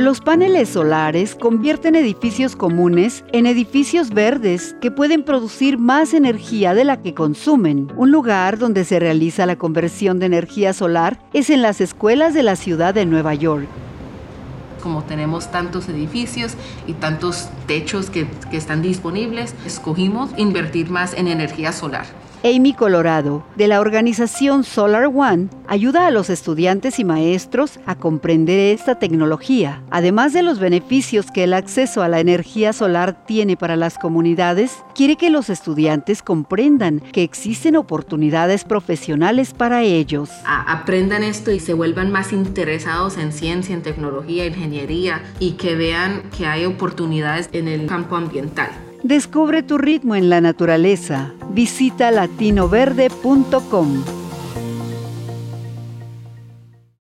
Los paneles solares convierten edificios comunes en edificios verdes que pueden producir más energía de la que consumen. Un lugar donde se realiza la conversión de energía solar es en las escuelas de la ciudad de Nueva York como tenemos tantos edificios y tantos techos que, que, están disponibles, escogimos invertir más en energía solar. Amy Colorado, de la organización Solar One, ayuda a los estudiantes y maestros a comprender esta tecnología. Además de los beneficios que el acceso a la energía solar tiene para las comunidades, quiere que los estudiantes comprendan que existen oportunidades profesionales para ellos. aprendan esto y se vuelvan más interesados en ciencia, en tecnología, ingeniería y que vean que hay oportunidades en el campo ambiental. Descubre tu ritmo en la naturaleza. Visita latinoverde.com.